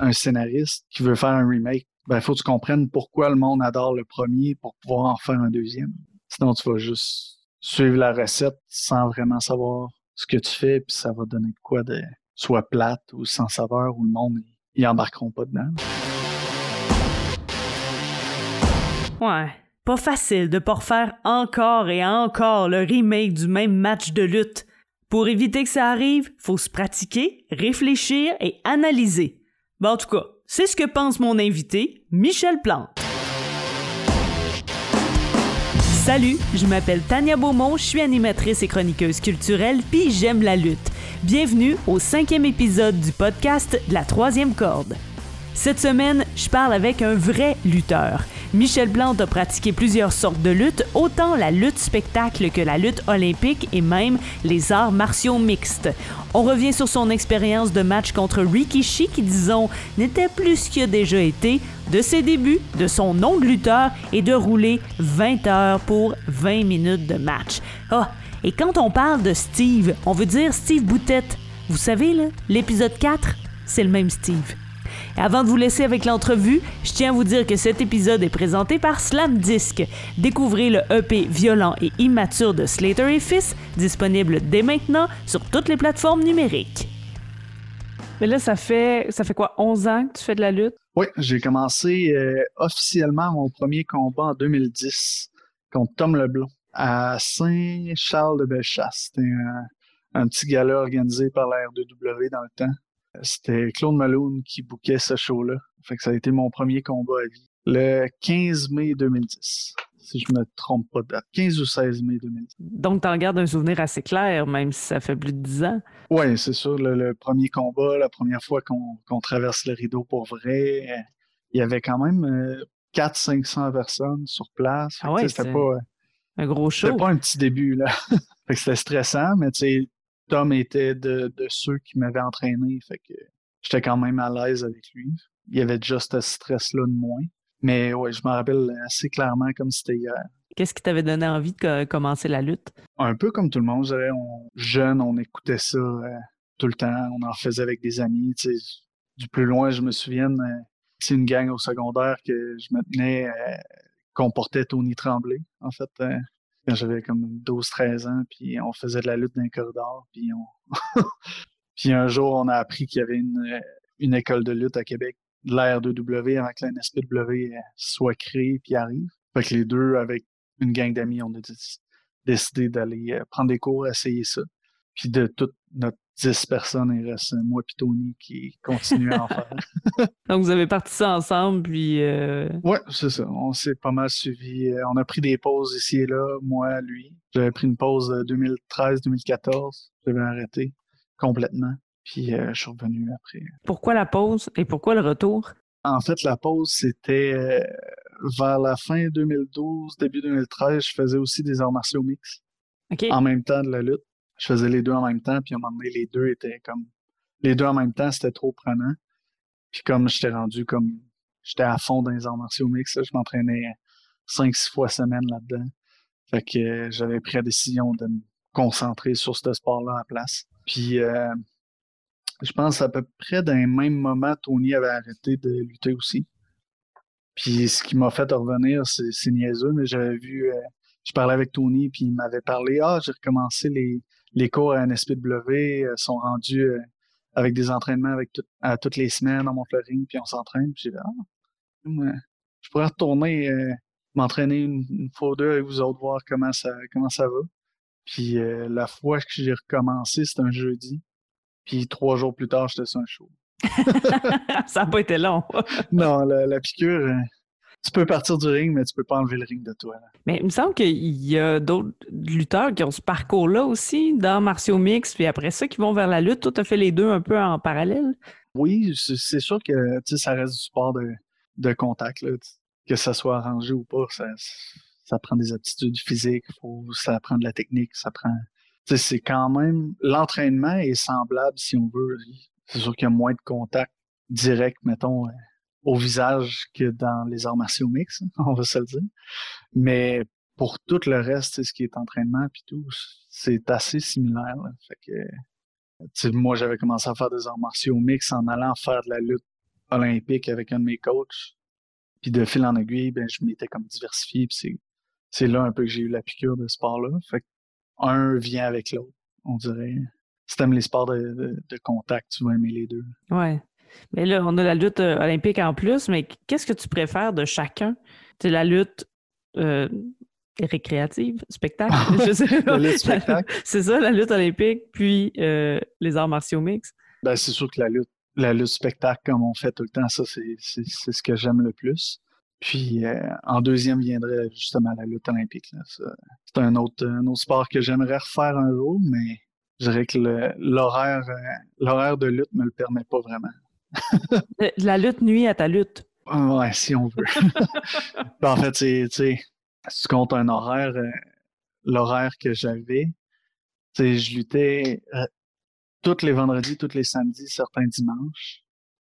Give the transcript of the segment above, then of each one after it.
un scénariste qui veut faire un remake, ben, faut que tu comprennes pourquoi le monde adore le premier pour pouvoir en faire un deuxième. Sinon, tu vas juste suivre la recette sans vraiment savoir ce que tu fais, puis ça va donner quoi de soit plate ou sans saveur, ou le monde, ils embarqueront pas dedans. Ouais. Pas facile de pas refaire encore et encore le remake du même match de lutte. Pour éviter que ça arrive, faut se pratiquer, réfléchir et analyser. Ben, en tout cas, c'est ce que pense mon invité, Michel Plante. Salut, je m'appelle Tania Beaumont, je suis animatrice et chroniqueuse culturelle, puis j'aime la lutte. Bienvenue au cinquième épisode du podcast de la troisième corde. Cette semaine, je parle avec un vrai lutteur. Michel Plante a pratiqué plusieurs sortes de lutte, autant la lutte spectacle que la lutte olympique et même les arts martiaux mixtes. On revient sur son expérience de match contre Rikishi qui, disons, n'était plus ce qu'il a déjà été, de ses débuts, de son nom de lutteur et de rouler 20 heures pour 20 minutes de match. Ah, et quand on parle de Steve, on veut dire Steve Boutette. Vous savez, l'épisode 4, c'est le même Steve. Et avant de vous laisser avec l'entrevue, je tiens à vous dire que cet épisode est présenté par Slam Disc. Découvrez le EP violent et immature de Slater et Fils, disponible dès maintenant sur toutes les plateformes numériques. Mais là, ça fait, ça fait quoi, 11 ans que tu fais de la lutte? Oui, j'ai commencé euh, officiellement mon premier combat en 2010 contre Tom Leblond à Saint-Charles-de-Bellechasse. C'était un, un, petit gala organisé par la R2W dans le temps. C'était Claude Malone qui bouquait ce show-là. Fait que ça a été mon premier combat à vie. Le 15 mai 2010, si je me trompe pas de date. 15 ou 16 mai 2010. Donc, tu en gardes un souvenir assez clair, même si ça fait plus de 10 ans. Oui, c'est sûr. Le, premier combat, la première fois qu'on traverse le rideau pour vrai, il y avait quand même 400-500 personnes sur place. Ah ouais, c'était pas... Un gros show. C'était pas un petit début, là. c'était stressant, mais tu sais, Tom était de, ceux qui m'avaient entraîné, fait que j'étais quand même à l'aise avec lui. Il y avait déjà ce stress-là de moins. Mais ouais, je me rappelle assez clairement comme c'était hier. Qu'est-ce qui t'avait donné envie de commencer la lutte? Un peu comme tout le monde. On, jeune, on écoutait ça euh, tout le temps. On en faisait avec des amis. Du plus loin, je me souviens, c'est euh, une gang au secondaire que je me tenais, euh, qu'on portait Tony Tremblay, en fait quand j'avais comme 12-13 ans, puis on faisait de la lutte dans les corridors, puis on... puis un jour, on a appris qu'il y avait une, une école de lutte à Québec, l'ère de W, avant que la NSPW soit créée puis arrive. Fait que les deux, avec une gang d'amis, on a décidé d'aller euh, prendre des cours, essayer ça. Puis de toute notre 10 personnes, il reste moi et Tony qui continuent à en faire. Donc, vous avez parti ça ensemble, puis... Euh... Oui, c'est ça. On s'est pas mal suivi. Euh, on a pris des pauses ici et là, moi, lui. J'avais pris une pause 2013-2014. J'avais arrêté complètement. Puis euh, je suis revenu après. Pourquoi la pause et pourquoi le retour? En fait, la pause, c'était euh, vers la fin 2012, début 2013, je faisais aussi des arts martiaux mix. En même temps de la lutte je faisais les deux en même temps, puis à un moment donné, les deux étaient comme. Les deux en même temps, c'était trop prenant. Puis comme j'étais rendu comme. J'étais à fond dans les arts martiaux mix, je m'entraînais cinq, six fois semaine là-dedans. Fait que euh, j'avais pris la décision de me concentrer sur ce sport-là en place. Puis euh, je pense à peu près dans même moment, Tony avait arrêté de lutter aussi. Puis ce qui m'a fait revenir, c'est niaiseux, mais j'avais vu, euh, je parlais avec Tony, puis il m'avait parlé, ah, j'ai recommencé les, les cours à NSPW euh, sont rendus euh, avec des entraînements avec à toutes les semaines, on monte le ring, puis on s'entraîne. Puis j'ai dit, ah, je pourrais retourner euh, m'entraîner une, fois ou deux avec vous autres, voir comment ça, comment ça va. Puis la fois que j'ai recommencé, c'était un jeudi. Puis trois jours plus tard, j'étais sur un show. ça n'a pas été long. non, la piqûre, tu peux partir du ring, mais tu peux pas enlever le ring de toi. Mais il me semble qu'il y a d'autres lutteurs qui ont ce parcours-là aussi, dans martiaux mix, puis après ça, qui vont vers la lutte. Toi, as fait les deux un peu en parallèle? Oui, c'est sûr que ça reste du sport de, contact. Que ça soit arrangé ou pas, ça, prend des aptitudes physiques, ça prend de la technique, ça prend. C'est quand même. L'entraînement est semblable si on veut. C'est sûr qu'il y a moins de contact direct, mettons au visage que dans les arts martiaux mix, on va se le dire. Mais pour tout le reste, ce qui est entraînement puis tout, c'est assez similaire. Fait que, moi, j'avais commencé à faire des arts martiaux mix en allant faire de la lutte olympique avec un de mes coachs. Puis de fil en aiguille, ben, je m'étais comme diversifié. Puis c'est là un peu que j'ai eu la piqûre de ce sport-là. Fait un vient avec l'autre, on dirait. Si t'aimes les sports de, contact, tu vas aimer les deux. Ouais. Mais là, on a la lutte euh, olympique en plus, mais qu'est-ce que tu préfères de chacun? C'est la lutte euh, récréative, spectacle? C'est ça, la lutte olympique, puis euh, les arts martiaux mix. Ben, c'est sûr que la lutte, la lutte spectacle, comme on fait tout le temps, ça, c'est ce que j'aime le plus. Puis en deuxième viendrait justement la lutte olympique. C'est un autre, un autre sport que j'aimerais refaire un jour, mais je dirais que l'horaire de lutte me le permet pas vraiment. La lutte nuit à ta lutte. Ouais, si on veut. Ben, en fait, tu sais, si tu comptes un horaire, euh, l'horaire que j'avais, je luttais euh, tous les vendredis, tous les samedis, certains dimanches.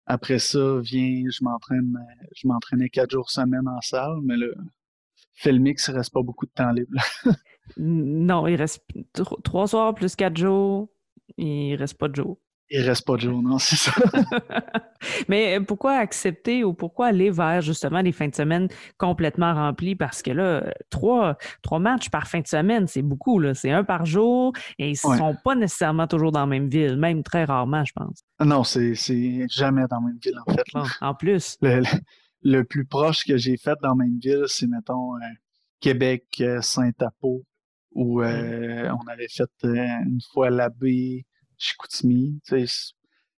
Après ça, vient, je m'entraîne, euh, je m'entraînais quatre jours semaine en salle, mais là, fait le mix, il reste pas beaucoup de temps libre. non, il reste trois soirs plus quatre jours, il reste pas de jours. Il reste pas de jour, non, c'est ça. Mais euh, pourquoi accepter ou pourquoi aller vers justement les fins de semaine complètement remplies? Parce que là, trois, trois matchs par fin de semaine, c'est beaucoup. Là. C'est un par jour et ils ne sont pas nécessairement toujours dans la même ville, même très rarement, je pense. Non, c'est jamais dans la même ville, en fait. Ah, en plus. Le, plus proche que j'ai fait dans la même ville, c'est, mettons, euh, Québec, euh, Saint-Apo, où on avait fait une fois l'abbé Chicoutimi.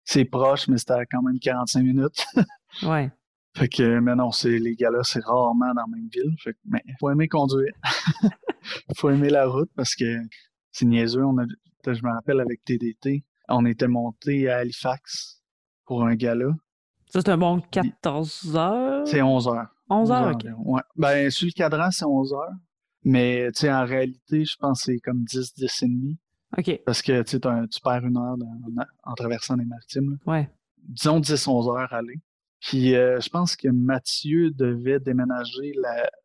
C'est proche, mais c'était quand même 45 minutes. ouais. Fait que, mais non, les gars-là, c'est rarement dans la même ville. Fait que, mais faut aimer conduire. faut aimer la route parce que c'est niaiseux. On a, je me rappelle avec TDT, on était monté à Halifax pour un gala. Ça, c'est un bon 14 heures? C'est 11 heures. 11 heures, OK. Ouais. Ben, sur le cadran, c'est 11 heures. Mais, tu sais, en réalité, je pense que c'est comme 10, 10 et demi. OK. Parce que tu perds une heure en traversant les maritimes. Ouais. Disons 10-11 heures aller. Puis euh, je pense que Mathieu devait déménager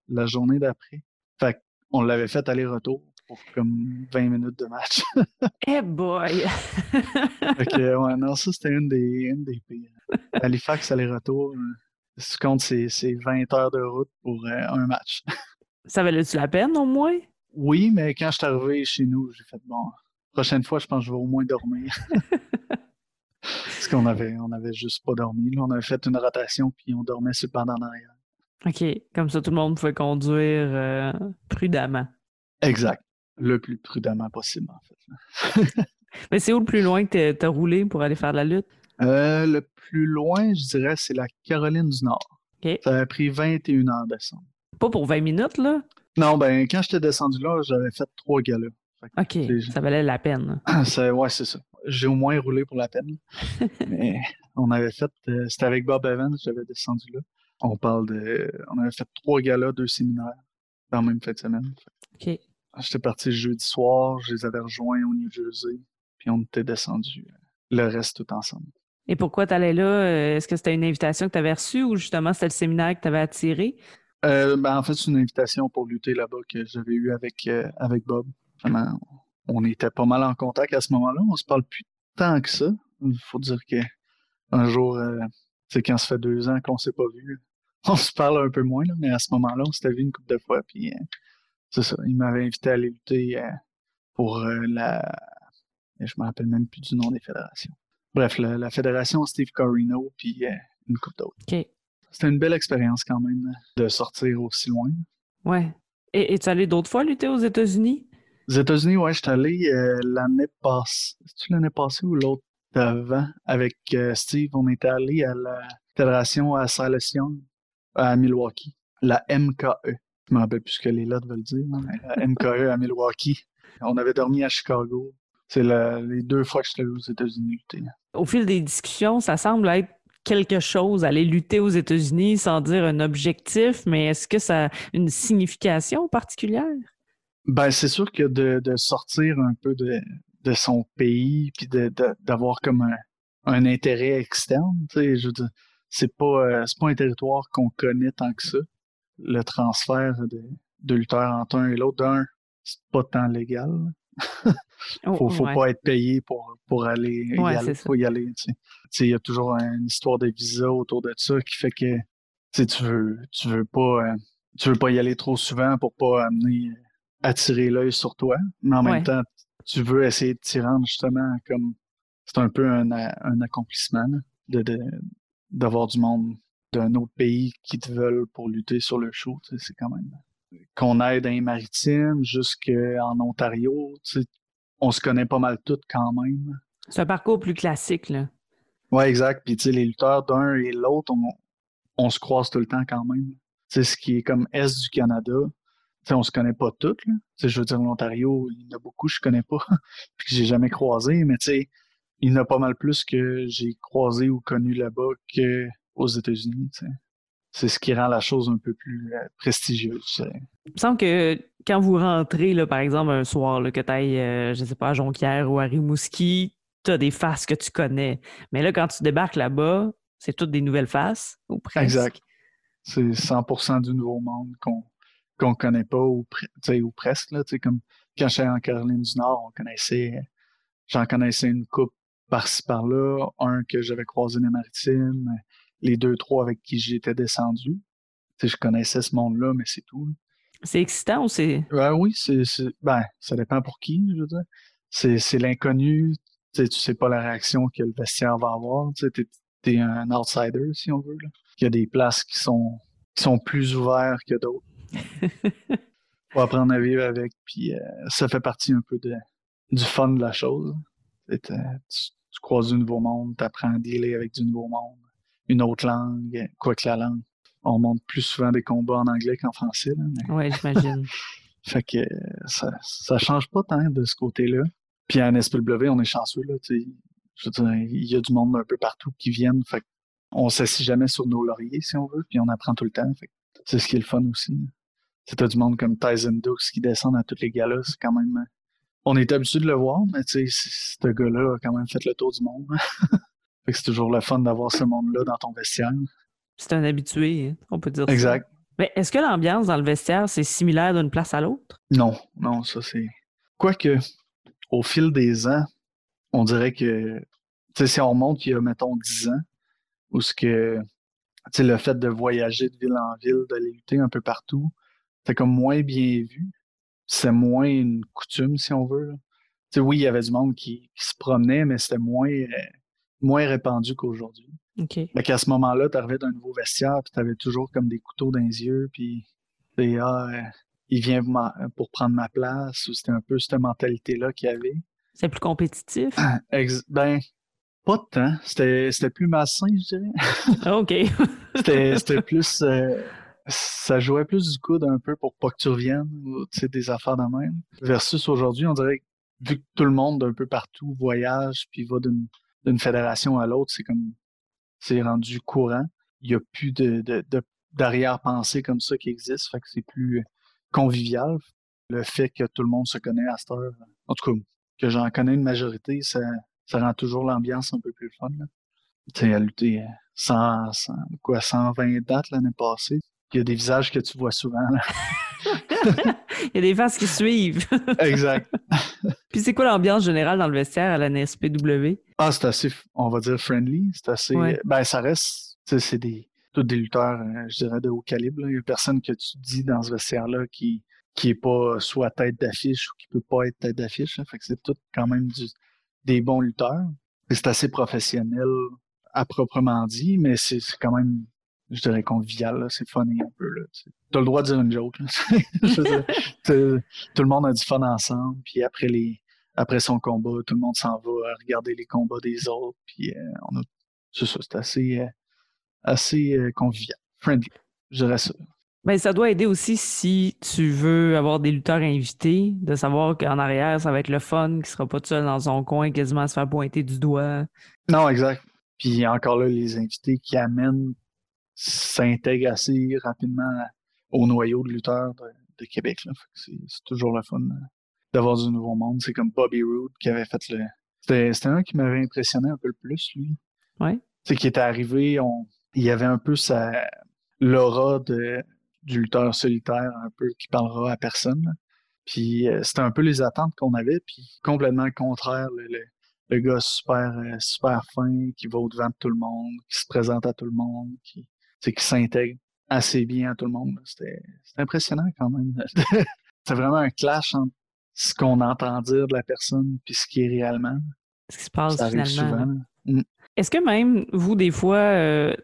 la, journée d'après. Fait qu'on l'avait fait aller-retour pour comme 20 minutes de match. Eh boy! fait que, ouais, non, ça c'était une des, une des pires. Halifax aller-retour, euh, si tu comptes, c'est 20 heures de route pour euh, un match. ça valait-tu la peine au moins? Oui, mais quand je suis arrivé chez nous, j'ai fait bon, prochaine fois, je pense que je vais au moins dormir. Parce qu'on avait, on avait juste pas dormi. On avait fait une rotation, puis on dormait sur le pendant arrière. OK. Comme ça, tout le monde pouvait conduire euh, prudemment. Exact. Le plus prudemment possible, en fait. Mais c'est où le plus loin que tu as roulé pour aller faire de la lutte? Euh, le plus loin, je dirais, c'est la Caroline du Nord. Ça a pris 21 heures de descendre. Pas pour 20 minutes, là? Non, ben, quand j'étais descendu là, j'avais fait trois galas. OK, ça valait la peine. ouais, c'est ça. J'ai au moins roulé pour la peine. Mais on avait fait, euh, c'était avec Bob Evans, j'avais descendu là. On parle de, on avait fait trois galas, deux séminaires dans la même fin de semaine. OK. J'étais parti jeudi soir, je les avais rejoints au New Jersey, puis on était descendu euh, le reste tout ensemble. Et pourquoi tu allais là? Euh, est-ce que c'était une invitation que tu avais reçue ou justement c'était le séminaire que tu avais attiré? ben, en fait, c'est une invitation pour lutter là-bas que j'avais eu avec, avec Bob on était pas mal en contact à ce moment-là. On se parle plus tant que ça. Il faut dire que un jour, c'est euh, quand ça fait deux ans qu'on s'est pas vu, on se parle un peu moins, mais à ce moment-là, on s'était vu une couple de fois. Puis euh, c'est ça. Il m'avait invité à aller lutter euh, pour la. Je me rappelle même plus du nom des fédérations. Bref, la, fédération Steve Corino, puis une coupe d'autres. C'était une belle expérience quand même de sortir aussi loin. Ouais. Et es-tu allé d'autres fois lutter aux États-Unis? Aux États-Unis, ouais, je allé euh, l'année passée. C'est-tu l'année passée ou l'autre d'avant? Avec euh, Steve, on était allé à la fédération à Silas Young, à Milwaukee. La MKE. Je me rappelle plus ce que les lettres veulent dire, la MKE à Milwaukee. On avait dormi à Chicago. C'est les deux fois que je suis allé aux États-Unis lutter. Au fil des discussions, ça semble être quelque chose, aller lutter aux États-Unis sans dire un objectif, mais est-ce que ça a une signification particulière? Ben, c'est sûr que de, de, sortir un peu de, de son pays, puis d'avoir comme un, un, intérêt externe, tu sais, je c'est pas, euh, c'est pas un territoire qu'on connaît tant que ça. Le transfert de, de lutteur entre un et l'autre, d'un, c'est pas tant légal. Oh, faut, faut pas être payé pour, pour aller y aller. Faut y aller. Il y a toujours une histoire de visa autour de ça qui fait que tu veux, tu veux pas euh, tu veux pas y aller trop souvent pour pas amener attirer l'œil sur toi. Mais en même temps, tu veux essayer de t'y rendre justement comme c'est un peu un, un accomplissement de, d'avoir du monde d'un autre pays qui te veulent pour lutter sur le show. C'est quand même qu'on aide dans les maritimes jusqu'en Ontario. On se connaît pas mal toutes quand même. C'est un parcours plus classique, là. Ouais, exact. Puis, tu sais, les lutteurs d'un et l'autre, on, se croise tout le temps quand même. Tu sais, ce qui est comme Est du Canada, sais, on se connaît pas toutes, là. Je veux dire, l'Ontario, il y en a beaucoup que je connais pas, puis que j'ai jamais croisé, mais tu sais, il y en a pas mal plus que j'ai croisé ou connu là-bas qu'aux États-Unis, c'est ce qui rend la chose un peu plus euh, prestigieuse. Il me semble que quand vous rentrez, là, par exemple, un soir, là, que tu ailles, euh, je sais pas, à Jonquière ou à Rimouski, tu as des faces que tu connais. Mais là, quand tu débarques là-bas, c'est toutes des nouvelles faces, ou presque. Exact. C'est 100% du nouveau monde qu'on ne connaît pas, ou, ou presque. Là, comme quand j'étais en Caroline du Nord, on connaissait, j'en connaissais une coupe par-ci par-là, un que j'avais croisé dans les maritimes, les deux, trois avec qui j'étais descendu. je connaissais ce monde-là, mais c'est tout. C'est excitant ou c'est. oui, c'est, ben, ça dépend pour qui, je veux dire. C'est, l'inconnu. Tu sais pas la réaction que le vestiaire va avoir. Tu es, un outsider, si on veut. Il y a des places qui sont, sont plus ouvertes que d'autres. Faut apprendre à vivre avec, puis euh, ça fait partie un peu de, du fun de la chose. Tu, tu croises du nouveau monde, tu apprends à dealer avec du nouveau monde une autre langue, quoi que la langue. On monte plus souvent des combats en anglais qu'en français. Oui, j'imagine. fait que ça, ça change pas tant de ce côté-là. Puis en SPW, on est chanceux. Là, je veux dire, il y a du monde un peu partout qui viennent. Fait on s'assit jamais sur nos lauriers, si on veut, puis on apprend tout le temps. c'est ce qui est le fun aussi. C'est du monde comme Tyson Dux qui descend à toutes les galas, c'est quand même. On est habitué de le voir, mais tu sais, ce gars-là a quand même fait le tour du monde. c'est toujours le fun d'avoir ce monde-là dans ton vestiaire. C'est un habitué, hein, on peut dire exact. Mais est-ce que l'ambiance dans le vestiaire, c'est similaire d'une place à l'autre? Non, non, ça c'est. Quoique, au fil des ans, on dirait que, tu sais, si on remonte il y a, mettons, 10 ans, où ce que, tu sais, le fait de voyager de ville en ville, d'aller lutter un peu partout, c'est comme moins bien vu. C'est moins une coutume, si on veut. Oui, il y avait du monde qui, se promenait, mais c'était moins. Euh, moins répandu qu'aujourd'hui. OK. qu'à ce moment-là, tu arrivais d'un nouveau vestiaire, puis tu avais toujours comme des couteaux dans les yeux, puis ah, euh, il vient pour prendre ma place, ou c'était un peu cette mentalité-là qu'il y avait. C'est plus compétitif? ben, pas de temps. C'était plus massin, je dirais. Ah, OK. c'était plus. Euh, ça jouait plus du coude un peu pour pas que tu reviennes, ou des affaires de même. Versus aujourd'hui, on dirait que vu que tout le monde d'un peu partout voyage, puis va d'une fédération à l'autre, c'est comme c'est rendu courant. Il n'y a plus de, d'arrière-pensée comme ça qui existe, fait que c'est plus convivial. Le fait que tout le monde se connaît à cette heure, en tout cas, que j'en connais une majorité, ça, ça rend toujours l'ambiance un peu plus fun. Tu sais, à lutter 100, 100, quoi, 120 dates l'année passée. Il y a des visages que tu vois souvent. Il y a des faces qui suivent. exact. Puis c'est quoi l'ambiance générale dans le vestiaire à la NSPW? Ah, c'est assez, on va dire, friendly. C'est assez. Ben, ça reste. C'est des. Tous des lutteurs, euh, je dirais, de haut calibre. Il n'y a personne que tu dis dans ce vestiaire-là qui qui est pas soit tête d'affiche ou qui peut pas être tête d'affiche. Fait que c'est tout quand même du, des bons lutteurs. C'est assez professionnel à proprement dit, mais c'est quand même je dirais convivial, c'est funny un peu. Tu as le droit de dire une joke. tout le monde a du fun ensemble, puis après les après son combat, tout le monde s'en va à regarder les combats des autres, puis euh, on a c'est ça, c'est assez euh, assez euh, convivial, friendly, je dirais ça. Ben, ça doit aider aussi si tu veux avoir des lutteurs invités, de savoir qu'en arrière, ça va être le fun, qu'il sera pas tout seul dans son coin, quasiment à se faire pointer du doigt. Non, exact. Puis encore là, les invités qui amènent s'intègre assez rapidement au noyau de lutteurs de, Québec. C'est toujours le fun d'avoir du nouveau monde. C'est comme Bobby Roode qui avait fait le. C'était un qui m'avait impressionné un peu le plus, lui. Ouais. C'est qui était arrivé, on... il y avait un peu sa l'aura de du lutteur solitaire, un peu qui parlera à personne. Puis euh, c'était un peu les attentes qu'on avait, puis complètement contraire. Le, gars super, euh, super fin, qui va au-devant de tout le monde, qui se présente à tout le monde, qui, qui s'intègre assez bien à tout le monde. C'était impressionnant quand même. C'était vraiment un clash entre ce qu'on entend dire de la personne puis ce qui est réellement. Ce qui se passe finalement. Mm. Est-ce que même vous, des fois, euh,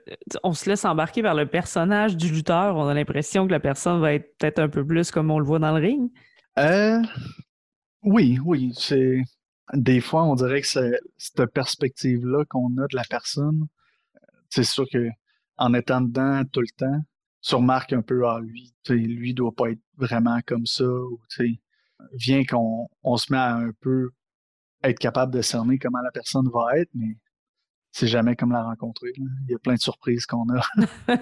on se laisse embarquer par le personnage du lutteur? On a l'impression que la personne va être peut-être un peu plus comme on le voit dans le ring? Euh, oui, oui. C'est des fois, on dirait que c'est cette perspective-là qu'on a de la personne. C'est sûr que en étant dedans tout le temps, tu remarques un peu, ah, lui, lui doit pas être vraiment comme ça, ou vient qu'on on se met à un peu être capable de cerner comment la personne va être, mais c'est jamais comme la rencontrer. Il y a plein de surprises qu'on a.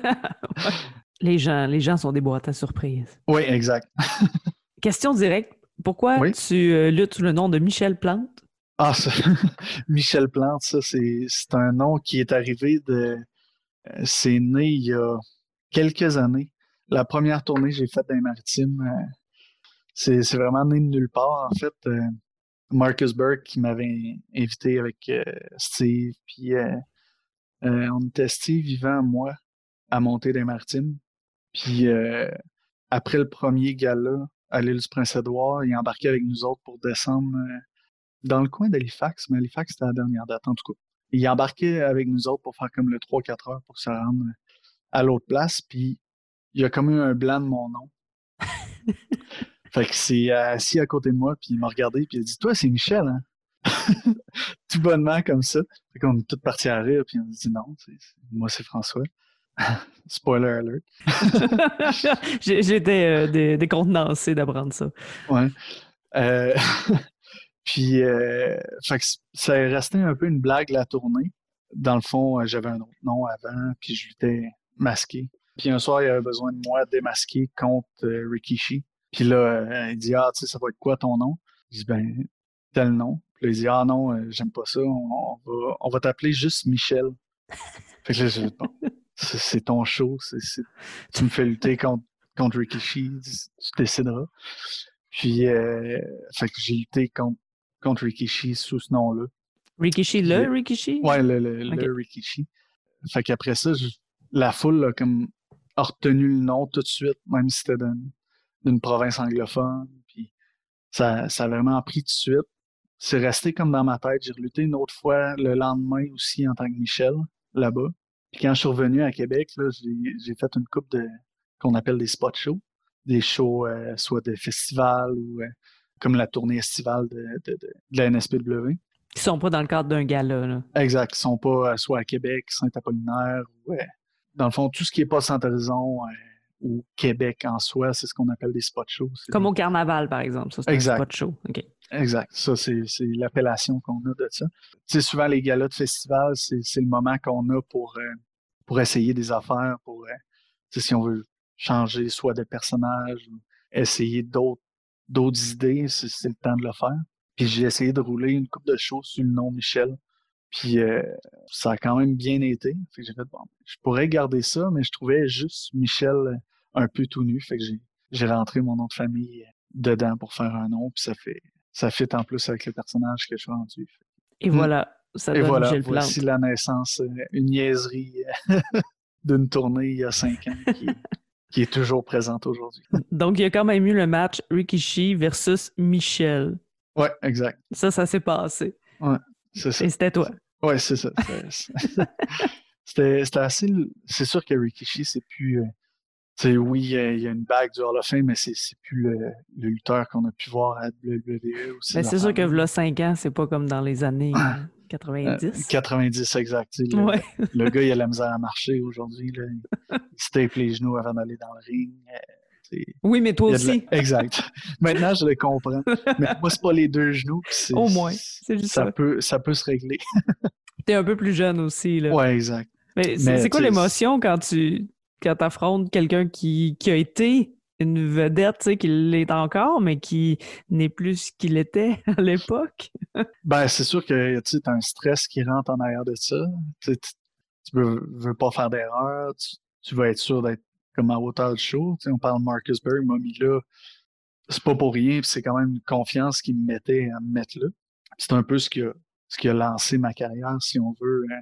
les, gens, les gens sont des boîtes à surprises. Oui, exact. Question directe. Pourquoi tu euh, luttes sous le nom de Michel Plante? Ah, ça, Michel Plante, ça, c'est un nom qui est arrivé de. Euh, c'est né il y a quelques années. La première tournée que j'ai faite dans les maritimes, euh, c'est vraiment né de nulle part. En fait, Marcus Burke qui m'avait invité avec euh, Steve. Puis euh, euh, on était Steve, vivant, moi, à monter des maritimes. Puis après le premier gala à l'île du Prince-Édouard, il embarqué avec nous autres pour descendre dans le coin d'Halifax, mais Halifax c'était la dernière date en tout cas. Il embarqué avec nous autres pour faire comme le 3-4 heures pour se rendre à l'autre place. Puis il a comme eu un blanc de mon nom. Fait que c'est assis à côté de moi, puis il m'a regardé, puis il a dit Toi, c'est Michel, hein? Tout bonnement comme ça. Fait qu'on est tous partis à rire, puis on a dit Non, moi, c'est François. Spoiler alert. J'étais euh, décontenancé d'apprendre ça. Ouais. Euh, puis, euh, fait que ça est resté un peu une blague la tournée. Dans le fond, j'avais un autre nom avant, puis je l'étais masqué. Puis un soir, il avait besoin de moi démasqué contre Rikishi. Puis là, euh, il dit Ah, tu sais, ça va être quoi ton nom? Je dis Ben, tel nom. Puis là, il dit Ah non, euh, j'aime pas ça, on, va, on va t'appeler juste Michel. fait que là, je dis Bon, c'est ton show, tu me fais lutter contre, contre Rikishi, tu décideras. Puis, euh, fait que j'ai lutté contre, contre Rikishi sous ce nom-là. Rikishi, le Rikishi? Ouais, le, le, Rikishi. Fait qu'après ça, la foule a comme a retenu le nom tout de suite, même si c'était d'une province anglophone. Puis ça, ça a vraiment pris tout de suite. C'est resté comme dans ma tête. J'ai reluté une autre fois le lendemain aussi en tant que Michel, là-bas. Puis quand je suis revenu à Québec, j'ai fait une coupe de qu'on appelle des spot shows. Des shows euh, soit de festivals ou euh, comme la tournée estivale de, de, de, la NSPW. Qui sont pas dans le cadre d'un gala, là. Exact. Qui sont pas euh, soit à Québec, Saint-Apollinaire ou dans le fond, tout ce qui est pas Saint-Horizon, ou Québec en soi, c'est ce qu'on appelle des spot shows. Comme au carnaval, par exemple, ça, c'est un spot show. Exact. Ça, c'est l'appellation qu'on a de ça. Tu souvent, les galas de festival, c'est le moment qu'on a pour, euh, pour essayer des affaires, pour, euh, si on veut changer soit de personnage ou essayer d'autres d'autres idées, c'est le temps de le faire. Puis j'ai essayé de rouler une coupe de shows sous le nom Michel. Puis euh, ça a quand même bien été. Fait que j'ai fait, bon, je pourrais garder ça, mais je trouvais juste Michel euh, un peu tout nu. Fait que j'ai, rentré mon nom de famille euh, dedans pour faire un nom. Puis ça fait ça fit en plus avec le personnage que je suis rendu. Et voilà, ça donne Et voilà, Michel voici la naissance, une niaiserie d'une tournée il y a cinq ans qui, qui est toujours présente aujourd'hui. Donc il y a quand même eu le match Rikishi versus Michel. Ouais, exact. Ça, ça s'est passé. Ouais. Et c'était toi. Oui, c'est ça. c'était assez. C'est sûr que Rikishi, c'est plus. Euh, oui, il y, a, une bague du Hall of Fame, mais c'est plus le, lutteur qu'on a pu voir à WWE aussi. Ben, c'est sûr que là, 5 ans, c'est pas comme dans les années 90. 90, euh, exact. Le, gars, il a la misère à marcher aujourd'hui. Il se tape les genoux avant d'aller dans le ring. Euh, oui, mais toi aussi. Exact. Maintenant, je le comprends. Mais moi, c'est pas les deux genoux. Au moins, c'est juste ça. Peut, ça peut se régler. Tu es un peu plus jeune aussi. Là. Ouais, exact. Mais c'est quoi l'émotion quand tu quand affrontes quelqu'un qui, qui a été une vedette, tu sais, qui l'est encore, mais qui n'est plus ce qu'il était à l'époque? ben, c'est sûr que tu as un stress qui rentre en arrière de ça. Tu, veux, veux, pas faire d'erreur, tu, tu veux être sûr d'être comme à hauteur de show. on parle Marcus Berg, m'a mis là c'est pas pour rien, c'est quand même une confiance qui me mettait à me mettre là. C'est un peu ce qui, a, ce qui a lancé ma carrière, si on veut, euh,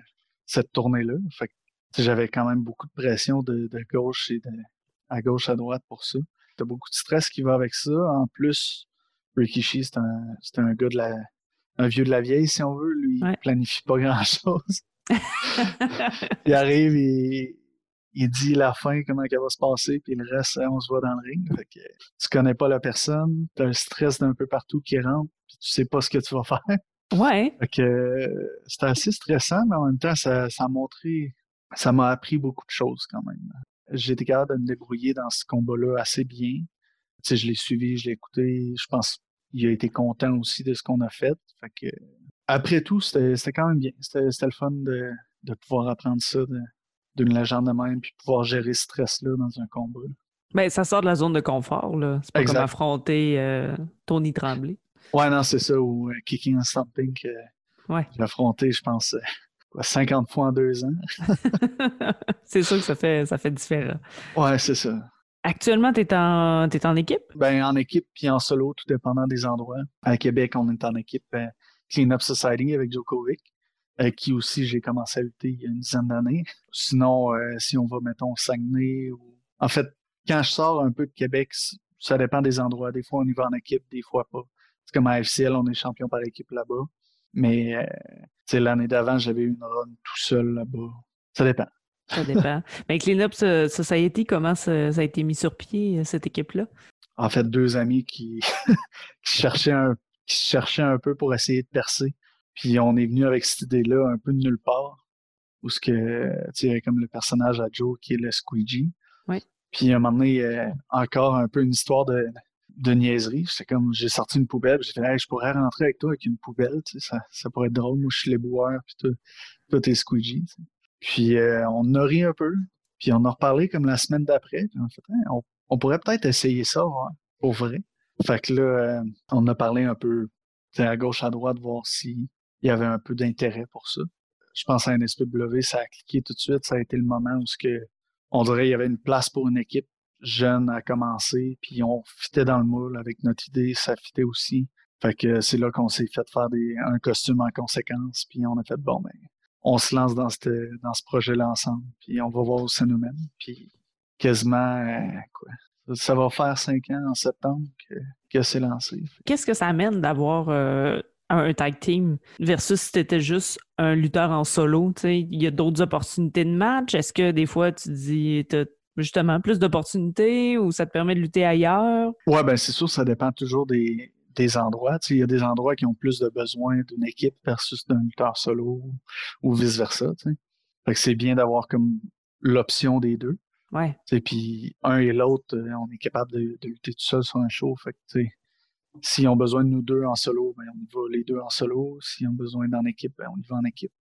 cette tournée-là. Fait j'avais quand même beaucoup de pression de, de gauche et de, à gauche, à droite pour ça. T'as beaucoup de stress qui va avec ça. En plus, Rikishi, c'est un, c'est un gars de la, un vieux de la vieille, si on veut. Lui, il planifie pas grand-chose. il arrive, il, il dit la fin, comment elle va se passer, puis le reste, on se voit dans le ring. Fait que, tu connais pas la personne, tu as le stress d'un peu partout qui rentre, puis tu sais pas ce que tu vas faire. Ouais. Fait que c'était assez stressant, mais en même temps, ça, ça a montré, ça m'a appris beaucoup de choses quand même. J'ai été capable de me débrouiller dans ce combat-là assez bien. Tu sais, je l'ai suivi, je l'ai écouté. Je pense qu'il a été content aussi de ce qu'on a fait. Fait que, après tout, c'était quand même bien. C'était le fun de, de pouvoir apprendre ça, d'une légende de même, puis pouvoir gérer ce stress-là dans un combat. Ben, ça sort de la zone de confort, là. C'est pas comme affronter euh, Tony Tremblay. Ouais, non, c'est ça, ou euh, Kicking and Stomping que ouais. j'ai affronté, je pense, 50 euh, fois en deux ans. c'est sûr que ça fait, ça fait différent. Ouais, c'est ça. Actuellement, tu es, en, es en équipe? Ben, en équipe puis en solo, tout dépendant des endroits. À Québec, on est en équipe Clean Up Society avec Djokovic qui aussi j'ai commencé à lutter il y a une dizaine d'années. Sinon, euh, si on va, mettons, Saguenay ou... En fait, quand je sors un peu de Québec, ça dépend des endroits. Des fois, on y va en équipe, des fois pas. C'est comme à FCL, on est champion par équipe là-bas. Mais euh, l'année d'avant, j'avais eu une run tout seul là-bas. Ça dépend. Ça dépend. Mais Clean Up Society, comment? Ça, ça, a été mis sur pied, cette équipe-là? En fait, deux amis qui, qui, cherchaient un, qui cherchaient un peu pour essayer de percer. Puis on est venu avec cette idée-là un peu de nulle part. Où ce que, tu sais, comme le personnage à Joe qui est le Squeegee. Oui. Puis à un moment donné, euh, encore un peu une histoire de, de niaiserie. C'est comme, j'ai sorti une poubelle, j'ai fait, hey, je pourrais rentrer avec toi avec une poubelle, tu sais, ça, ça pourrait être drôle. Moi, je suis les boueurs, puis toi, toi t'es Squeegee. Puis euh, on a ri un peu, puis on a reparlé comme la semaine d'après. Puis on, fait, on, pourrait peut-être essayer ça, pour vrai. Fait que là, euh, on a parlé un peu à gauche, à droite, voir si il y avait un peu d'intérêt pour ça. Je pense à un SPW, ça a cliqué tout de suite. Ça a été le moment où ce que, on dirait qu'il y avait une place pour une équipe jeune à commencer, puis on fitait dans le moule avec notre idée, ça fitait aussi. Fait que c'est là qu'on s'est fait faire des, un costume en conséquence, puis on a fait bon ben, on se lance dans, dans ce projet-là ensemble, puis on va voir où ça nous mène. Puis quasiment euh, quoi, ça va faire cinq ans en septembre que, que c'est lancé. Qu'est-ce que ça amène d'avoir euh, un, tag team versus si tu étais juste un lutteur en solo? Il y a d'autres opportunités de match? Est-ce que des fois tu dis tu justement plus d'opportunités ou ça te permet de lutter ailleurs? Ouais, ben c'est sûr, ça dépend toujours des, des endroits. Il y a des endroits qui ont plus de besoin d'une équipe versus d'un lutteur solo ou vice-versa. Fait que c'est bien d'avoir comme l'option des deux. Ouais. Puis un et l'autre, euh, on est capable de, de, lutter tout seul sur un show. Fait que, S'ils ont besoin de nous deux en solo, ben on y va les deux en solo. S'ils ont besoin d'en équipe, ben on y va en équipe.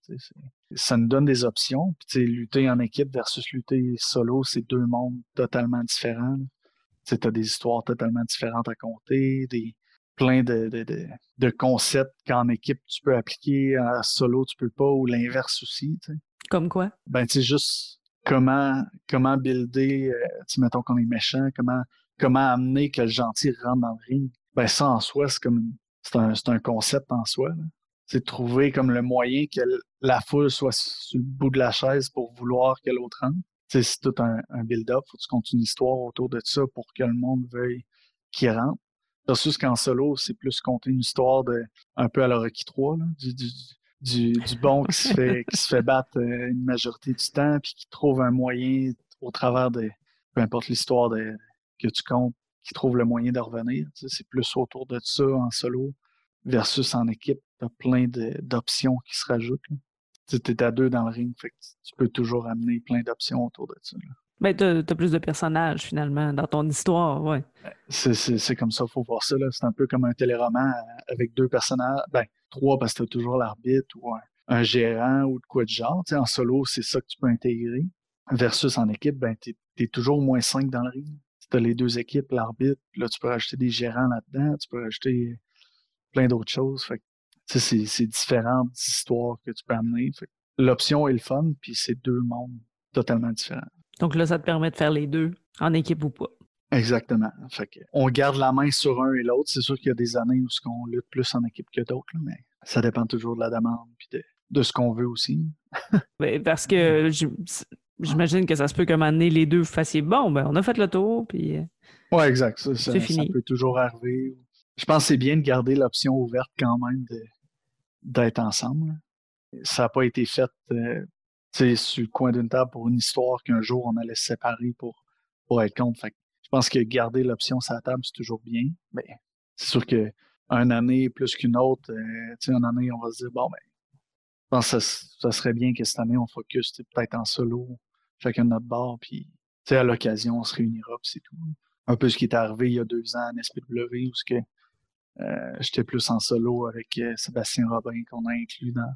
Ça nous donne des options. Puis, lutter en équipe versus lutter solo, c'est deux mondes totalement différents. Tu as des histoires totalement différentes à compter, des plein de, de, de, de concepts qu'en équipe tu peux appliquer, en solo tu peux pas, ou l'inverse aussi. Comme quoi? Ben, tu juste comment, comment builder, euh, mettons qu'on est méchant, comment, comment amener que le gentil rentre dans le ring ben ça en soi, c'est comme c'est un, un, concept en soi. C'est de trouver comme le moyen que la foule soit sur le bout de la chaise pour vouloir que l'autre rentre. C'est tout un, un build-up, faut que tu comptes une histoire autour de ça pour que le monde veuille qu'il rentre. Versus qu'en solo, c'est plus compter une histoire de un peu à la Rocky 3, là, du, du, du, du, bon qui se fait qui se fait battre euh, une majorité du temps, puis qui trouve un moyen au travers de peu importe l'histoire que tu comptes qui trouve le moyen de revenir. c'est plus autour de ça en solo versus en équipe. Tu as plein d'options qui se rajoutent. Tu es à deux dans le ring, fait tu peux toujours amener plein d'options autour de ça. Mais ben, tu as, plus de personnages finalement dans ton histoire, ouais. Ben, c'est comme ça, il faut voir ça. C'est un peu comme un téléroman avec deux personnages, ben trois parce que tu as toujours l'arbitre ou un, gérant ou de quoi de genre. en solo, c'est ça que tu peux intégrer. Versus en équipe, ben, tu es, toujours au moins cinq dans le ring tu as les deux équipes, l'arbitre, là, tu peux rajouter des gérants là-dedans, tu peux rajouter plein d'autres choses. Fait c'est différentes histoires que tu peux amener. L'option est le fun, puis c'est deux mondes totalement différents. Donc là, ça te permet de faire les deux, en équipe ou pas. Exactement. Fait on garde la main sur un et l'autre. C'est sûr qu'il y a des années où on lutte plus en équipe que d'autres, mais ça dépend toujours de la demande et de, ce qu'on veut aussi. parce que j'imagine que ça se peut qu'à un moment donné, les deux fassiez bon, ben on a fait le tour, puis. Euh, oui, exact. Ça, ça, peut toujours arriver. Je pense que c'est bien de garder l'option ouverte quand même d'être ensemble. Ça n'a pas été fait euh, sur le coin d'une table pour une histoire qu'un jour on allait se séparer pour, pour être contre. je pense que garder l'option sur la table, c'est toujours bien. Mais c'est sûr que une année plus qu'une autre, euh, une année, on va se dire, bon, ben, je pense que ça, serait bien que cette année, on focus peut-être en solo, chacun de notre bord, puis à l'occasion, on se réunira, puis c'est tout. Un peu ce qui est arrivé il y a deux ans en SPW, où ce que, euh, j'étais plus en solo avec euh, Sébastien Robin, qu'on a inclus dans,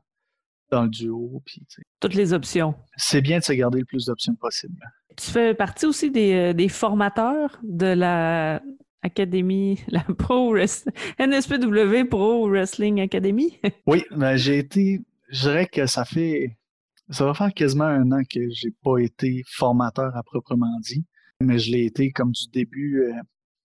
dans le duo. Puis, Toutes les options. C'est bien de se garder le plus d'options possible. Tu fais partie aussi des, euh, des formateurs de la Académie, la Pro NSPW Pro Wrestling Academy? oui, ben, j'ai été, je dirais que ça fait, ça va faire quasiment un an que j'ai pas été formateur à proprement dit, mais je l'ai été comme du début, euh,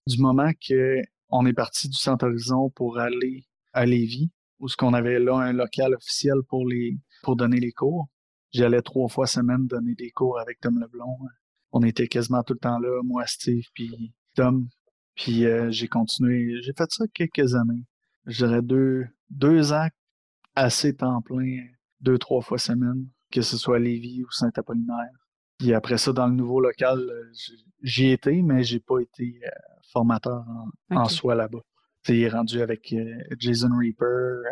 du moment que on est parti du Centre Horizon pour aller à Lévis, où ce qu'on avait là un local officiel pour les pour donner les cours. J'allais trois fois semaine donner des cours avec Tom Leblond. On était quasiment tout le temps là, moi, Steve, puis Tom. Puis euh, j'ai continué. J'ai fait ça quelques années. Je dirais deux, deux ans assez temps plein, deux, trois fois semaine, que ce soit Lévis ou Saint-Apollinaire. Puis après ça, dans le nouveau local, euh, j'y étais, mais j'ai pas été euh, formateur en, soi là-bas. Il est rendu avec Jason Reaper,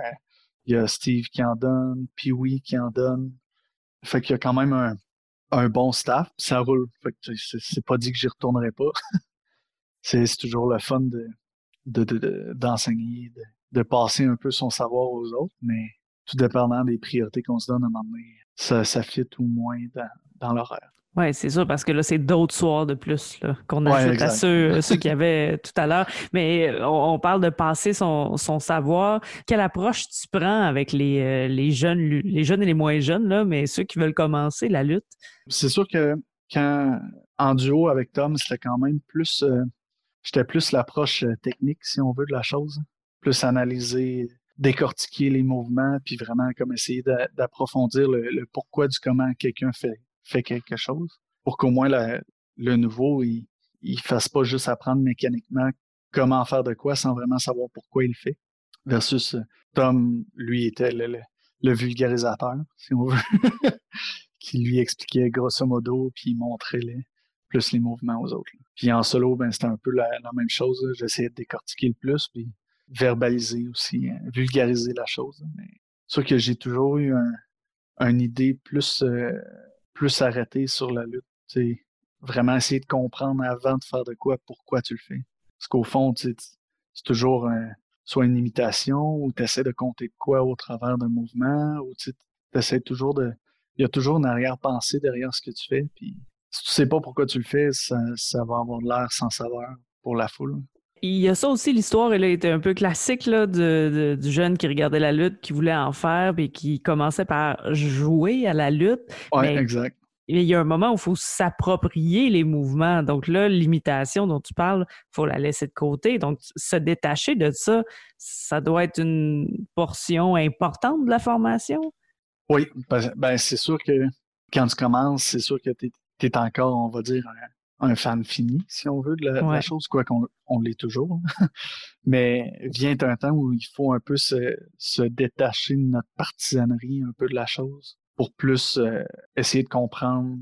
il y a Steve qui en donne, Pee-Wee qui en donne. Fait qu'il y a quand même un, un bon staff, ça roule. Fait que c'est pas dit que j'y retournerai pas. c'est toujours le fun de d'enseigner, de, de, passer un peu son savoir aux autres, mais tout dépendant des priorités qu'on se donne à un moment donné, ça, ça fit ou moins dans, dans l'horaire. Oui, c'est sûr, parce que là, c'est d'autres soirs de plus qu'on ajoute à ceux, ceux qu'il y avait tout à l'heure. Mais euh, on, parle de passer son, son, savoir. Quelle approche tu prends avec les, euh, les, jeunes, les jeunes et les moins jeunes, là, mais ceux qui veulent commencer la lutte? C'est sûr que quand en duo avec Tom, c'était quand même plus. Euh, j'étais plus l'approche technique, si on veut, de la chose. Plus analyser, décortiquer les mouvements, puis vraiment comme essayer d'approfondir le, pourquoi du comment quelqu'un fait fait quelque chose pour qu'au moins le nouveau, il, fasse pas juste apprendre mécaniquement comment faire de quoi sans vraiment savoir pourquoi il fait. Versus euh, Tom, lui, était le, vulgarisateur, si on veut, qui lui expliquait grosso modo, puis il montrait plus les mouvements aux autres. Puis en solo, ben, c'était un peu la, même chose. J'essayais de décortiquer le plus, puis verbaliser aussi, hein, vulgariser la chose. Mais sûr que j'ai toujours eu un, une idée plus euh, plus arrêter sur la lutte. c'est Vraiment essayer de comprendre avant de faire de quoi, pourquoi tu le fais. Parce qu'au fond, c'est toujours soit une imitation ou tu essaies de compter de quoi au travers d'un mouvement ou tu essaies toujours de. Il y a toujours une arrière-pensée derrière ce que tu fais. Puis si tu sais pas pourquoi tu le fais, ça, ça va avoir de l'air sans saveur pour la foule. Il y a ça aussi, l'histoire, elle été un peu classique là, du jeune qui regardait la lutte, qui voulait en faire, et qui commençait par jouer à la lutte. Oui, exact. Il y a un moment où il faut s'approprier les mouvements. Donc là, l'imitation dont tu parles, il faut la laisser de côté. Donc, se détacher de ça, ça doit être une portion importante de la formation? Oui, ben, ben c'est sûr que quand tu commences, c'est sûr que tu es, encore, on va dire, un fan fini, si on veut, de la, chose, quoi qu'on on l'est toujours. Mais vient un temps où il faut un peu se, se, détacher de notre partisanerie, un peu de la chose, pour plus euh, essayer de comprendre.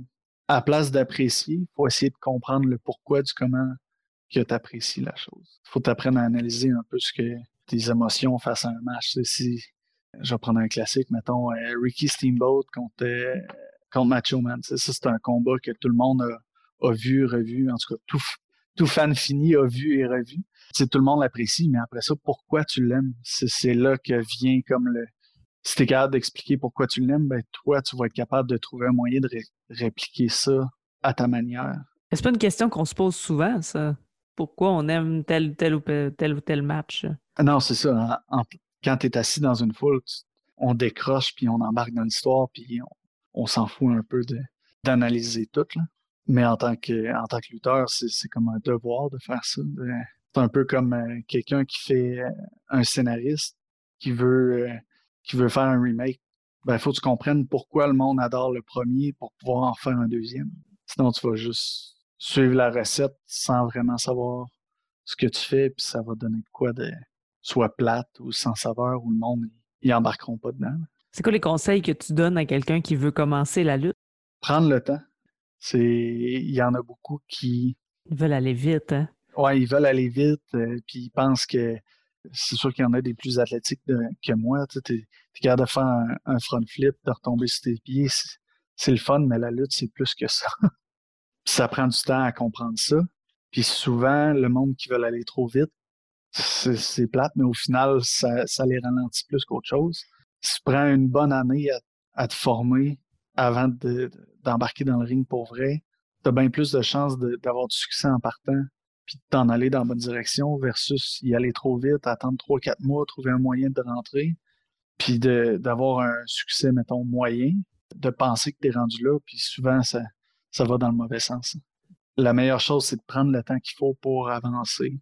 À place d'apprécier, il faut essayer de comprendre le pourquoi du comment que tu apprécies la chose. Il faut t'apprendre à analyser un peu ce que tes émotions face à un match. Si je vais prendre un classique, mettons euh, Ricky Steamboat contre, euh, contre Macho Man. Ça, c'est un combat que tout le monde a a vu, revu, en tout cas, tout, tout fan fini a vu et revu. C'est tout le monde l'apprécie, mais après ça, pourquoi tu l'aimes? C'est là que vient comme le. Si tu es capable d'expliquer pourquoi tu l'aimes, ben toi, tu vas être capable de trouver un moyen de répliquer ça à ta manière. C'est pas une question qu'on se pose souvent, ça? Pourquoi on aime tel, tel ou tel ou tel match? Non, c'est ça. quand tu es assis dans une foule, on décroche, puis on embarque dans l'histoire, puis on, s'en fout un peu d'analyser tout. Là. Mais en tant que, en tant que lutteur, c'est comme un devoir de faire ça. C'est un peu comme euh, quelqu'un qui fait euh, un scénariste qui veut, euh, qui veut faire un remake. Ben, il faut que tu comprennes pourquoi le monde adore le premier pour pouvoir en faire un deuxième. Sinon, tu vas juste suivre la recette sans vraiment savoir ce que tu fais, puis ça va donner de quoi de soit plate ou sans saveur, ou le monde, ils embarqueront pas dedans. C'est quoi les conseils que tu donnes à quelqu'un qui veut commencer la lutte? Prendre le temps. C'est, il y en a beaucoup qui. Ils veulent aller vite, hein? Ouais, ils veulent aller vite, euh, puis ils pensent que c'est sûr qu'il y en a des plus athlétiques que moi. Tu es, capable de faire un, front flip, de retomber sur tes pieds. C'est le fun, mais la lutte, c'est plus que ça. ça prend du temps à comprendre ça. Puis souvent, le monde qui veut aller trop vite, c'est plate, mais au final, ça, ça les ralentit plus qu'autre chose. Si tu prends une bonne année à, te former avant d'embarquer dans le ring pour vrai, tu as bien plus de chances d'avoir du succès en partant puis de t'en aller dans la bonne direction versus y aller trop vite, attendre 3-4 mois, trouver un moyen de rentrer, puis d'avoir un succès, mettons, moyen, de penser que tu es rendu là, puis souvent, ça, ça va dans le mauvais sens. La meilleure chose, c'est de prendre le temps qu'il faut pour avancer,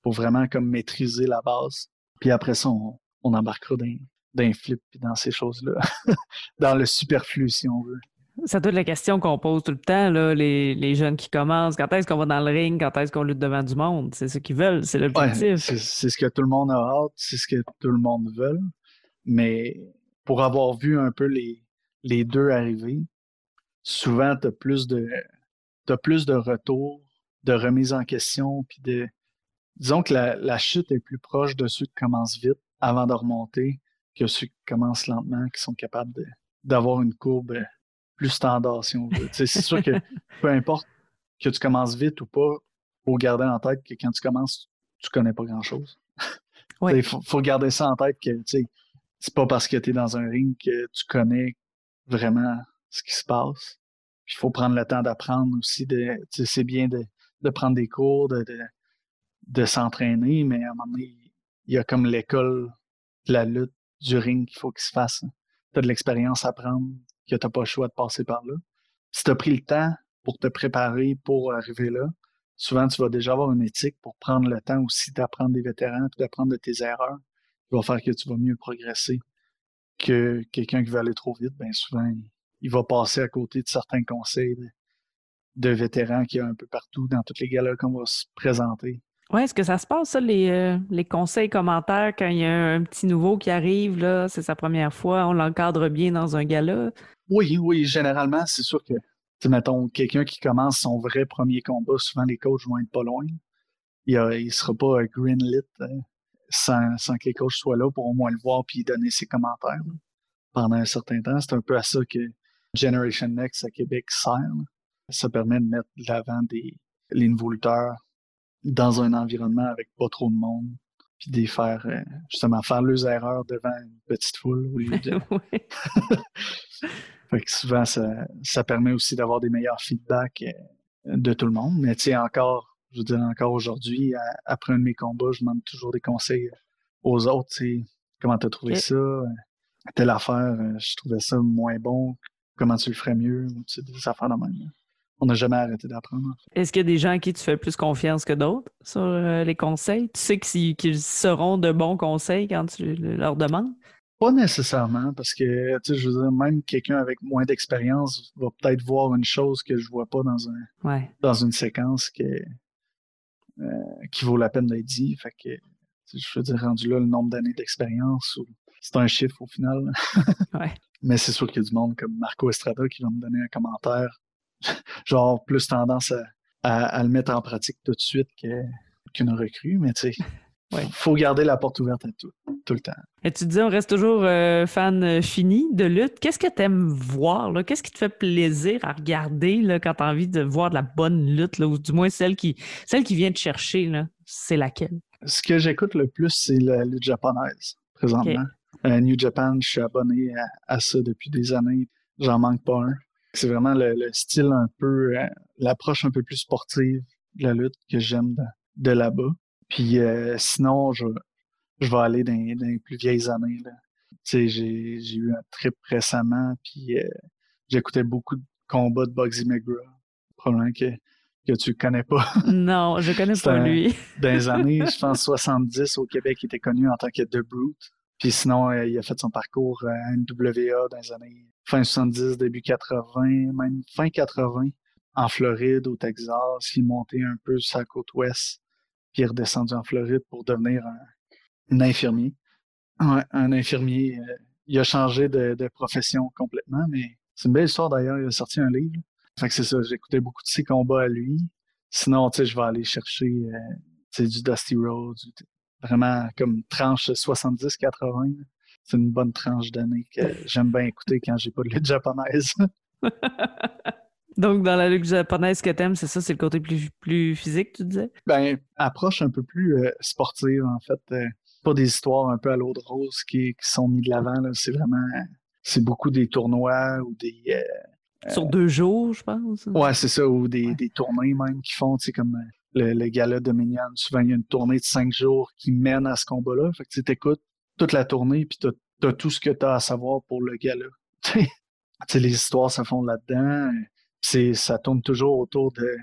pour vraiment comme maîtriser la base. Puis après ça, on, embarquera dans, dans flip puis dans ces choses-là, dans le superflu, si on veut. C'est toute la question qu'on pose tout le temps, là, les, jeunes qui commencent. Quand est-ce qu'on va dans le ring? Quand est-ce qu'on lutte devant du monde? C'est ce qu'ils veulent, c'est l'objectif. c'est ce que tout le monde a hâte, c'est ce que tout le monde veut. Mais pour avoir vu un peu les, les deux arriver, souvent, tu as plus de as plus de retours, de remise en question, puis de. Disons que la, la chute est plus proche de ceux qui commencent vite avant de remonter que ceux qui commencent lentement, qui sont capables d'avoir une courbe plus standard, si on veut. c'est sûr que peu importe que tu commences vite ou pas, faut garder en tête que quand tu commences, tu connais pas grand-chose. Il faut, garder ça en tête que c'est pas parce que tu es dans un ring que tu connais vraiment ce qui se passe. Il faut prendre le temps d'apprendre aussi. De, c'est bien de, de, prendre des cours, de, de, de s'entraîner, mais à un moment donné, il y a comme l'école de la lutte du ring qu'il faut qu'il se fasse. Tu as de l'expérience à prendre, que tu n'as pas le choix de passer par là. Si tu as pris le temps pour te préparer pour arriver là, souvent tu vas déjà avoir une éthique pour prendre le temps aussi d'apprendre des vétérans et d'apprendre de tes erreurs. qui va faire que tu vas mieux progresser que quelqu'un qui veut aller trop vite. Bien souvent, il va passer à côté de certains conseils de, vétérans qui y a un peu partout dans toutes les galas qu'on va se présenter. Oui, est-ce que ça se passe, ça, les, euh, les conseils, commentaires, quand il y a un, petit nouveau qui arrive, là, c'est sa première fois, on l'encadre bien dans un gala? Oui, oui, généralement, c'est sûr que, mettons, quelqu'un qui commence son vrai premier combat, souvent les coachs vont être pas loin. Il ne sera pas greenlit euh, sans, que les coachs soient là pour au moins le voir puis donner ses commentaires pendant un certain temps. C'est un peu à ça que Generation Next à Québec sert. Ça permet de mettre l'avant des, les nouveaux lutteurs dans un environnement avec pas trop de monde, puis de faire euh, justement faire leurs erreurs devant une petite foule au lieu de. fait que souvent, ça, ça permet aussi d'avoir des meilleurs feedbacks euh, de tout le monde. Mais tu sais, encore, je veux dire, encore aujourd'hui, après un de mes combats, je demande toujours des conseils aux autres. Tu sais, comment tu as trouvé ça? Telle affaire, euh, je trouvais ça moins bon. Comment tu le ferais mieux? Tu sais, des affaires de même on n'a jamais arrêté d'apprendre. Est-ce qu'il y a des gens à qui tu fais plus confiance que d'autres sur euh, les conseils? Tu sais qu'ils seront de bons conseils quand tu leur demandes? Pas nécessairement, parce que tu sais, je veux dire, même quelqu'un avec moins d'expérience va peut-être voir une chose que je vois pas dans un dans une séquence euh, qui vaut la peine d'être dit. Fait que je veux dire, rendu là, le nombre d'années d'expérience, c'est un chiffre au final. Mais c'est sûr qu'il y a du monde comme Marco Estrada qui va me donner un commentaire genre plus tendance à, le mettre en pratique tout de suite qu'une recrue, mais tu sais. Il faut garder la porte ouverte à tout, tout le temps. Et tu dis, on reste toujours euh, fan euh, fini de lutte. Qu'est-ce que tu aimes voir? Qu'est-ce qui te fait plaisir à regarder là, quand tu as envie de voir de la bonne lutte, là, ou du moins celle qui, celle qui vient te chercher? C'est laquelle? Ce que j'écoute le plus, c'est la lutte japonaise, présentement. Euh, New Japan, je suis abonné à ça depuis des années. J'en manque pas un. C'est vraiment le, style un peu, euh, l'approche un peu plus sportive de la lutte que j'aime de, là-bas. Puis euh, sinon, je, je vais aller dans, les plus vieilles années. Tu sais, j'ai eu un trip récemment, puis euh, j'écoutais beaucoup de combats de Bugsy McGraw. probablement que, que tu connais pas. Non, je connais pas lui. dans les années, je pense, 70 au Québec, il était connu en tant que The Brute. Puis sinon, euh, il a fait son parcours à NWA dans les années fin 70, début 80, même fin 80, en Floride, au Texas. Il monté un peu sur la côte ouest, puis il est redescendu en Floride pour devenir un, infirmier. un infirmier. Euh, il a changé de, profession complètement, mais c'est une belle histoire d'ailleurs. Il a sorti un livre. Fait que c'est ça, j'écoutais beaucoup de ses combats à lui. Sinon, tu sais, je vais aller chercher euh, du Dusty Rhodes, vraiment comme tranche 70-80. C'est une bonne tranche d'année que j'aime bien écouter quand j'ai pas de lutte japonaise. Donc, dans la lutte japonaise que t'aimes, c'est ça, c'est le côté plus, plus physique, tu disais? Ben, approche un peu plus euh, sportive, en fait. Euh, pas des histoires un peu à l'eau de rose qui, sont mis de l'avant. C'est vraiment, c'est beaucoup des tournois ou des. Euh, Sur deux jours, je pense. Ouais, c'est ça, ou des, des tournées même qui font, tu sais, comme le, le gala Dominion. Souvent, il y a une tournée de cinq jours qui mène à ce combat-là. Fait que tu écoutes toute la tournée, puis tu as, tout ce que tu as à savoir pour le gala. sais, les histoires se font là-dedans. Ça tourne toujours autour de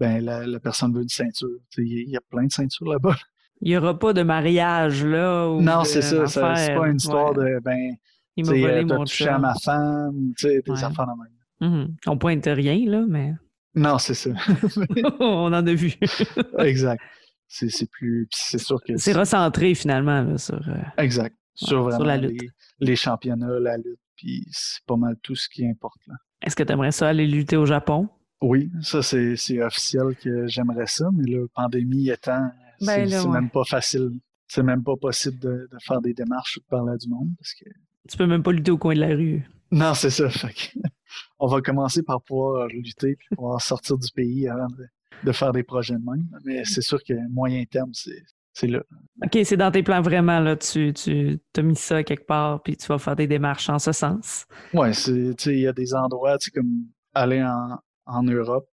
ben, la, personne veut une ceinture. Il y, a plein de ceintures là-bas. Il n'y aura pas de mariage là. non, c'est ça. C'est pas une histoire de ben. Il m'a volé mon touché à ma femme, tu sais, des enfants de même. Mm On pointe rien, là, mais. Non, c'est ça. On en a vu. exact. C'est plus. C'est sûr que. C'est recentré finalement sur. Euh, exact. Sur vraiment la lutte. Les, championnats, la lutte, puis c'est pas mal tout ce qui importe là. Est-ce que tu aimerais ça aller lutter au Japon? Oui, ça c'est officiel que j'aimerais ça, mais la pandémie étant, ben c'est même pas facile. C'est même pas possible de, faire des démarches ou de parler à du monde parce que. Tu peux même pas lutter au coin de la rue. Non, c'est ça. On va commencer par pouvoir lutter puis pouvoir sortir du pays avant de, faire des projets de même. Mais c'est sûr que moyen terme, c'est là. OK, c'est dans tes plans vraiment, là. Tu, tu as mis ça quelque part, puis tu vas faire des démarches en ce sens. Oui, il y a des endroits, comme aller en, Europe,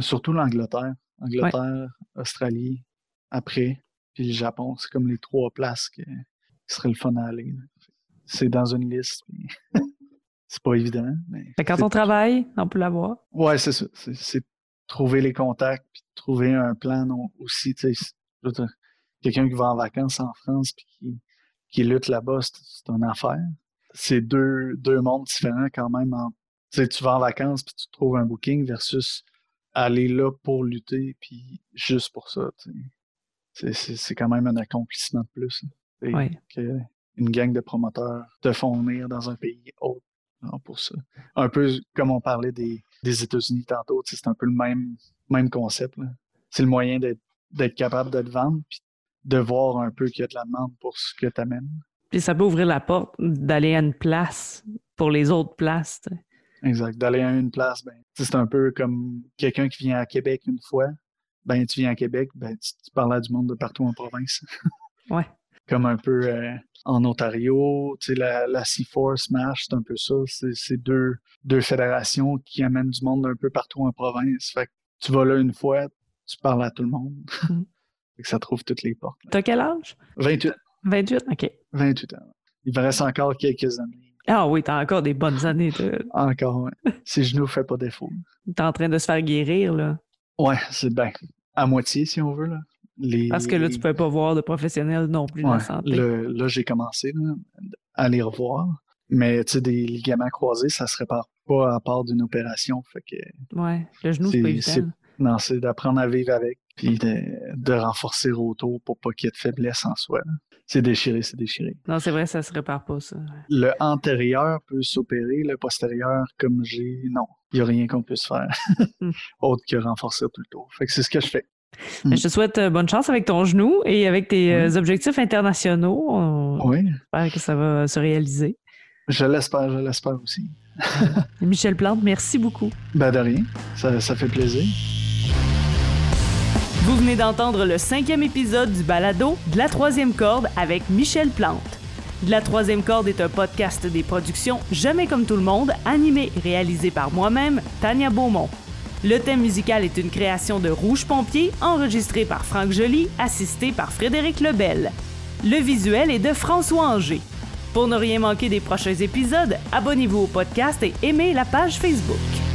surtout l'Angleterre. Angleterre, Australie, après, puis le Japon. C'est comme les trois places qui seraient le fun à aller. C'est dans une liste. C'est pas évident. Mais quand on travaille, on peut l'avoir. Ouais, c'est ça. C'est trouver les contacts, puis trouver un plan aussi. Quelqu'un qui va en vacances en France puis qui, qui lutte là-bas, c'est une affaire. C'est deux, deux mondes différents quand même. tu vas en vacances puis tu trouves un booking versus aller là pour lutter puis juste pour ça. C'est quand même un accomplissement de plus. Hein. une gang de promoteurs te font venir dans un pays autre pour ça. Un peu comme on parlait des, des États-Unis tantôt, c'est un peu le même, même concept. C'est le moyen d'être capable de te vendre puis de voir un peu qu'il y a de la demande pour ce que tu amènes. Puis ça peut ouvrir la porte d'aller à une place pour les autres places. Exact. D'aller à une place, ben, c'est un peu comme quelqu'un qui vient à Québec une fois. Ben, tu viens à Québec, ben, tu, parles à du monde de partout en province. ouais. Comme un peu euh, en Ontario, la, la C4 Smash, c'est un peu ça. C'est deux, deux fédérations qui amènent du monde un peu partout en province. Fait que tu vas là une fois, tu parles à tout le monde. Mm. fait que ça trouve toutes les portes. T'as quel âge? 28. 28, OK. 28 ans. Il me reste encore quelques années. Ah oui, t'as encore des bonnes années. encore, oui. Si je ne fais pas défaut. T'es en train de se faire guérir, là. Ouais, c'est bien. À moitié, si on veut, là. Parce que là, tu ne peux pas voir de professionnels non plus de la santé. là, j'ai commencé à les revoir. Mais tu sais, des ligaments croisés, ça ne se répare pas à part d'une opération. Fait que, ouais, le genou, c'est pas évident. Non, c'est d'apprendre à vivre avec puis de, renforcer autour pour pas qu'il y ait de faiblesse en soi. C'est déchiré, c'est déchiré. Non, c'est vrai, ça se répare pas, ça. Le antérieur peut s'opérer, le postérieur, comme j'ai, non. Il n'y a rien qu'on puisse faire autre que renforcer tout le tour. Fait que c'est ce que je fais. Je te souhaite euh, bonne chance avec ton genou et avec tes euh, objectifs internationaux. oui. J'espère que ça va se réaliser. Je l'espère, je l'espère aussi. Michel Plante, merci beaucoup. Ben de rien, ça, ça fait plaisir. Vous venez d'entendre le cinquième épisode du balado de la troisième corde avec Michel Plante. De la troisième corde est un podcast des productions Jamais comme tout le monde, animé et réalisé par moi-même, Tania Beaumont. Le thème musical est une création de Rouge Pompier, enregistré par Franck Joly, assisté par Frédéric Lebel. Le visuel est de François Anger. Pour ne rien manquer des prochains épisodes, abonnez-vous au podcast et aimez la page Facebook.